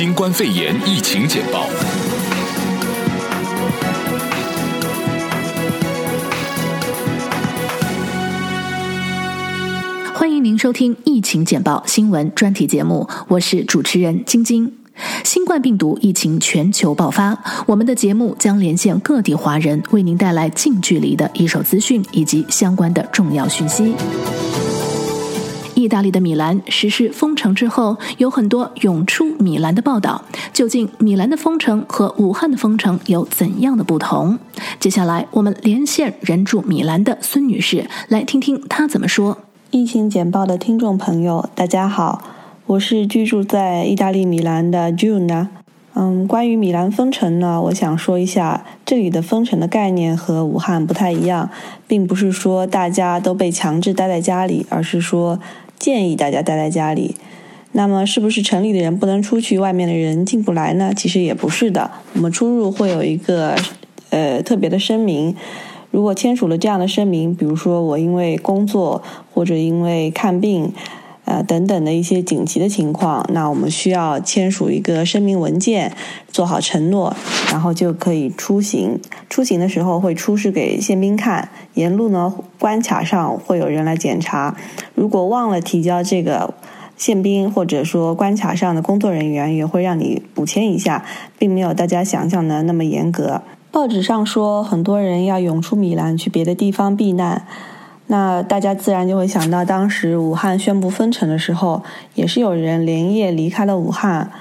新冠肺炎疫情简报。欢迎您收听疫情简报新闻专题节目，我是主持人晶晶。新冠病毒疫情全球爆发，我们的节目将连线各地华人，为您带来近距离的一手资讯以及相关的重要讯息。意大利的米兰实施封城之后，有很多涌出米兰的报道。究竟米兰的封城和武汉的封城有怎样的不同？接下来我们连线人住米兰的孙女士，来听听她怎么说。疫情简报的听众朋友，大家好，我是居住在意大利米兰的 June。嗯，关于米兰封城呢，我想说一下，这里的封城的概念和武汉不太一样，并不是说大家都被强制待在家里，而是说。建议大家待在家里，那么是不是城里的人不能出去，外面的人进不来呢？其实也不是的，我们出入会有一个呃特别的声明。如果签署了这样的声明，比如说我因为工作或者因为看病，呃等等的一些紧急的情况，那我们需要签署一个声明文件，做好承诺，然后就可以出行。出行的时候会出示给宪兵看，沿路呢关卡上会有人来检查。如果忘了提交这个宪兵，或者说关卡上的工作人员也会让你补签一下，并没有大家想象的那么严格。报纸上说很多人要涌出米兰去别的地方避难，那大家自然就会想到当时武汉宣布封城的时候，也是有人连夜离开了武汉。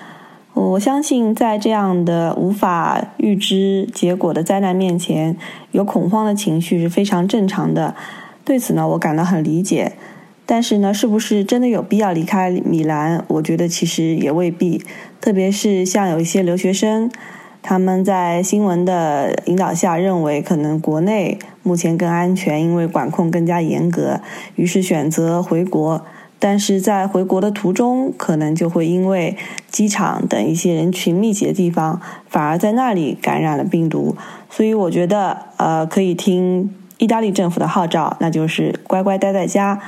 我相信在这样的无法预知结果的灾难面前，有恐慌的情绪是非常正常的。对此呢，我感到很理解。但是呢，是不是真的有必要离开米兰？我觉得其实也未必。特别是像有一些留学生，他们在新闻的引导下，认为可能国内目前更安全，因为管控更加严格，于是选择回国。但是在回国的途中，可能就会因为机场等一些人群密集的地方，反而在那里感染了病毒。所以我觉得，呃，可以听意大利政府的号召，那就是乖乖待在家。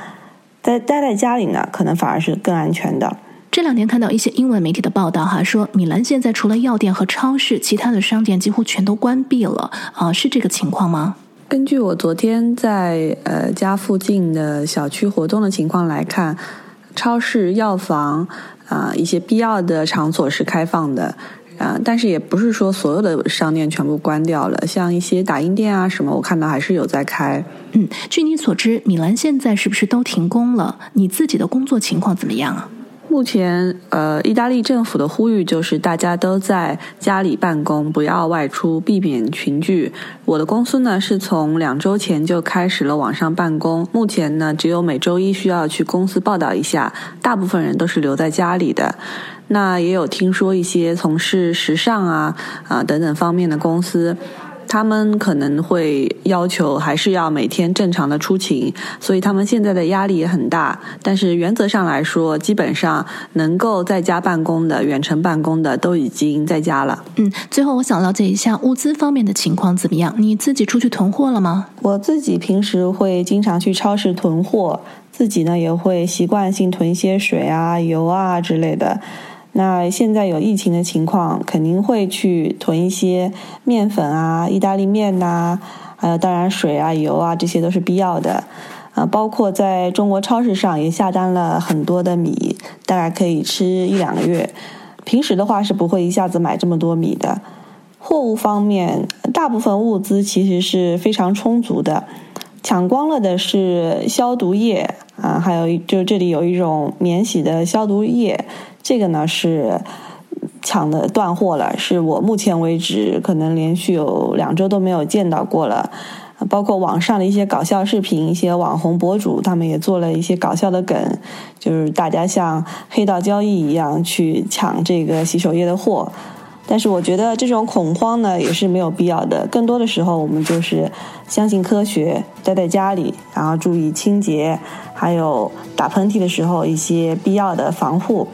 在待在家里呢，可能反而是更安全的。这两天看到一些英文媒体的报道，哈，说米兰现在除了药店和超市，其他的商店几乎全都关闭了，啊、呃，是这个情况吗？根据我昨天在呃家附近的小区活动的情况来看，超市、药房啊、呃，一些必要的场所是开放的。啊，但是也不是说所有的商店全部关掉了，像一些打印店啊什么，我看到还是有在开。嗯，据你所知，米兰现在是不是都停工了？你自己的工作情况怎么样啊？目前，呃，意大利政府的呼吁就是大家都在家里办公，不要外出，避免群聚。我的公司呢，是从两周前就开始了网上办公，目前呢，只有每周一需要去公司报道一下，大部分人都是留在家里的。那也有听说一些从事时尚啊啊等等方面的公司，他们可能会要求还是要每天正常的出勤，所以他们现在的压力也很大。但是原则上来说，基本上能够在家办公的、远程办公的都已经在家了。嗯，最后我想了解一下物资方面的情况怎么样？你自己出去囤货了吗？我自己平时会经常去超市囤货，自己呢也会习惯性囤一些水啊、油啊之类的。那现在有疫情的情况，肯定会去囤一些面粉啊、意大利面呐、还有当然水啊、油啊，这些都是必要的。啊，包括在中国超市上也下单了很多的米，大概可以吃一两个月。平时的话是不会一下子买这么多米的。货物方面，大部分物资其实是非常充足的，抢光了的是消毒液啊，还有就这里有一种免洗的消毒液。这个呢是抢的断货了，是我目前为止可能连续有两周都没有见到过了。包括网上的一些搞笑视频，一些网红博主他们也做了一些搞笑的梗，就是大家像黑道交易一样去抢这个洗手液的货。但是我觉得这种恐慌呢也是没有必要的，更多的时候我们就是相信科学，待在家里，然后注意清洁，还有打喷嚏的时候一些必要的防护。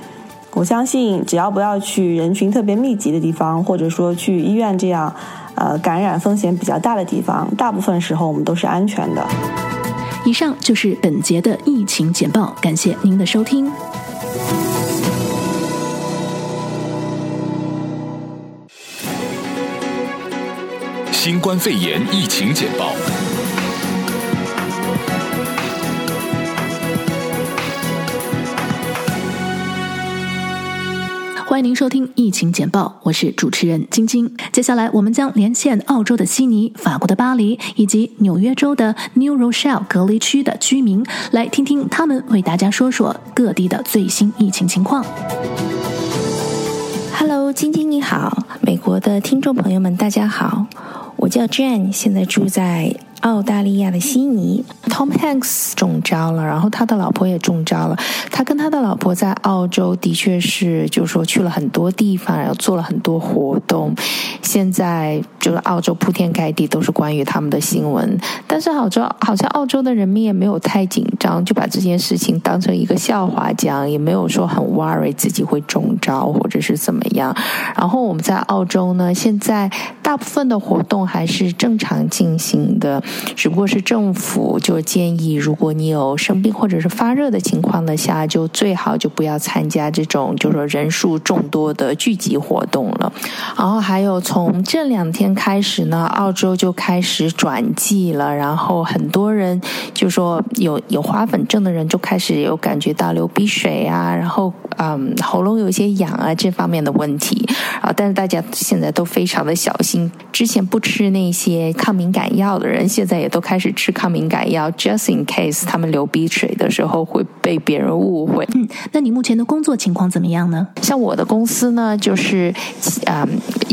我相信只要不要去人群特别密集的地方或者说去医院这样呃感染风险比较大的地方大部分时候我们都是安全的。以上就是本节的疫情简报感谢您的收听。新冠肺炎疫情简报。欢迎您收听疫情简报，我是主持人晶晶。接下来我们将连线澳洲的悉尼、法国的巴黎以及纽约州的 New Rochelle 隔离区的居民，来听听他们为大家说说各地的最新疫情情况。Hello，晶晶你好，美国的听众朋友们大家好，我叫 Jane，现在住在。澳大利亚的悉尼，Tom Hanks 中招了，然后他的老婆也中招了。他跟他的老婆在澳洲的确是，就是说去了很多地方，然后做了很多活动。现在就是澳洲铺天盖地都是关于他们的新闻，但是澳洲好像澳洲的人民也没有太紧张，就把这件事情当成一个笑话讲，也没有说很 worry 自己会中招或者是怎么样。然后我们在澳洲呢，现在大部分的活动还是正常进行的。只不过是政府就建议，如果你有生病或者是发热的情况的下，就最好就不要参加这种就是说人数众多的聚集活动了。然后还有从这两天开始呢，澳洲就开始转季了，然后很多人就说有有花粉症的人就开始有感觉到流鼻水啊，然后嗯喉咙有些痒啊这方面的问题啊，但是大家现在都非常的小心，之前不吃那些抗敏感药的人。现在也都开始吃抗敏感药，just in case 他们流鼻水的时候会被别人误会。嗯，那你目前的工作情况怎么样呢？像我的公司呢，就是嗯，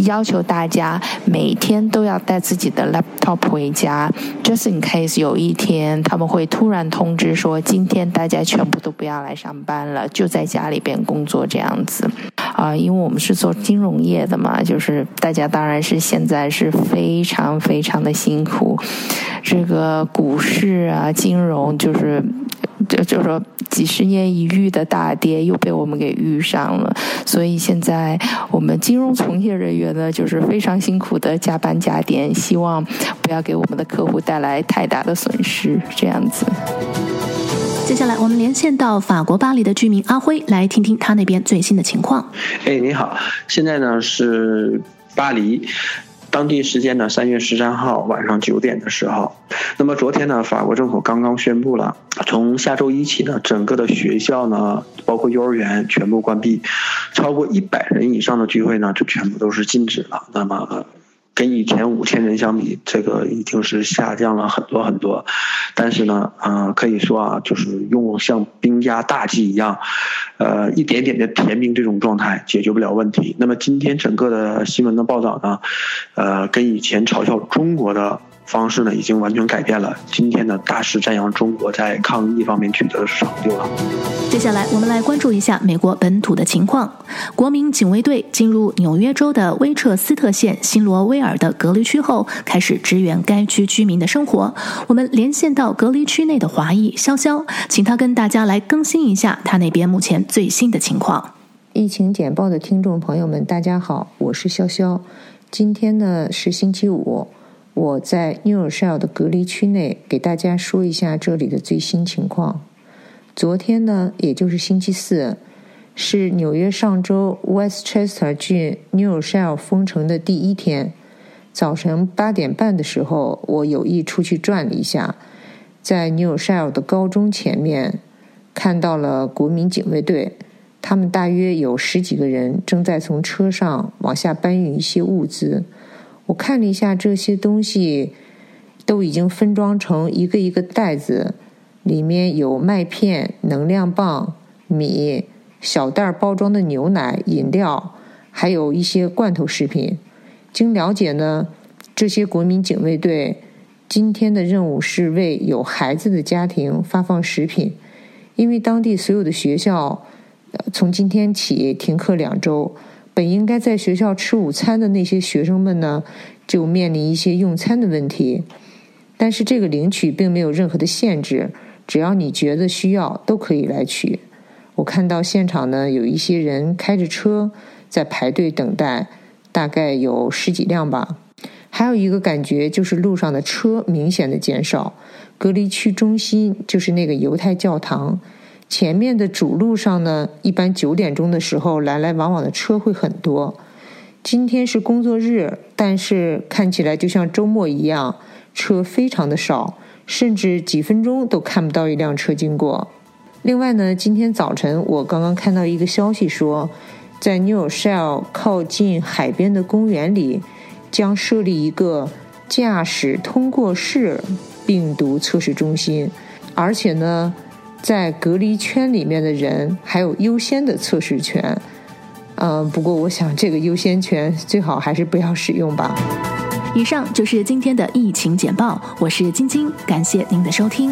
要求大家每天都要带自己的 laptop 回家，just in case 有一天他们会突然通知说，今天大家全部都不要来上班了，就在家里边工作这样子。啊，因为我们是做金融业的嘛，就是大家当然是现在是非常非常的辛苦。这个股市啊，金融就是，就就说几十年一遇的大跌又被我们给遇上了，所以现在我们金融从业人员呢，就是非常辛苦的加班加点，希望不要给我们的客户带来太大的损失，这样子。接下来我们连线到法国巴黎的居民阿辉，来听听他那边最新的情况。哎，你好，现在呢是巴黎。当地时间呢，三月十三号晚上九点的时候，那么昨天呢，法国政府刚刚宣布了，从下周一起呢，整个的学校呢，包括幼儿园全部关闭，超过一百人以上的聚会呢，就全部都是禁止了。那么。跟以前五千人相比，这个已经是下降了很多很多，但是呢，呃，可以说啊，就是用像兵家大计一样，呃，一点点的填平这种状态，解决不了问题。那么今天整个的新闻的报道呢，呃，跟以前嘲笑中国的。方式呢，已经完全改变了。今天呢，大肆赞扬中国在抗疫方面取得的成就了。接下来，我们来关注一下美国本土的情况。国民警卫队进入纽约州的威彻斯特县新罗威尔的隔离区后，开始支援该区居民的生活。我们连线到隔离区内的华裔潇潇，请他跟大家来更新一下他那边目前最新的情况。疫情简报的听众朋友们，大家好，我是潇潇。今天呢是星期五。我在 New Rochelle 的隔离区内给大家说一下这里的最新情况。昨天呢，也就是星期四，是纽约上周 Westchester 郡 New Rochelle 封城的第一天。早晨八点半的时候，我有意出去转了一下，在 New Rochelle 的高中前面看到了国民警卫队，他们大约有十几个人，正在从车上往下搬运一些物资。我看了一下这些东西，都已经分装成一个一个袋子，里面有麦片、能量棒、米、小袋包装的牛奶、饮料，还有一些罐头食品。经了解呢，这些国民警卫队今天的任务是为有孩子的家庭发放食品，因为当地所有的学校从今天起停课两周。本应该在学校吃午餐的那些学生们呢，就面临一些用餐的问题。但是这个领取并没有任何的限制，只要你觉得需要，都可以来取。我看到现场呢，有一些人开着车在排队等待，大概有十几辆吧。还有一个感觉就是路上的车明显的减少。隔离区中心就是那个犹太教堂。前面的主路上呢，一般九点钟的时候来来往往的车会很多，今天是工作日，但是看起来就像周末一样，车非常的少，甚至几分钟都看不到一辆车经过。另外呢，今天早晨我刚刚看到一个消息说，在 New Shell 靠近海边的公园里，将设立一个驾驶通过式病毒测试中心，而且呢，在隔离圈里面的人还有优先的测试权。嗯，不过我想这个优先权最好还是不要使用吧。以上就是今天的疫情简报，我是晶晶，感谢您的收听。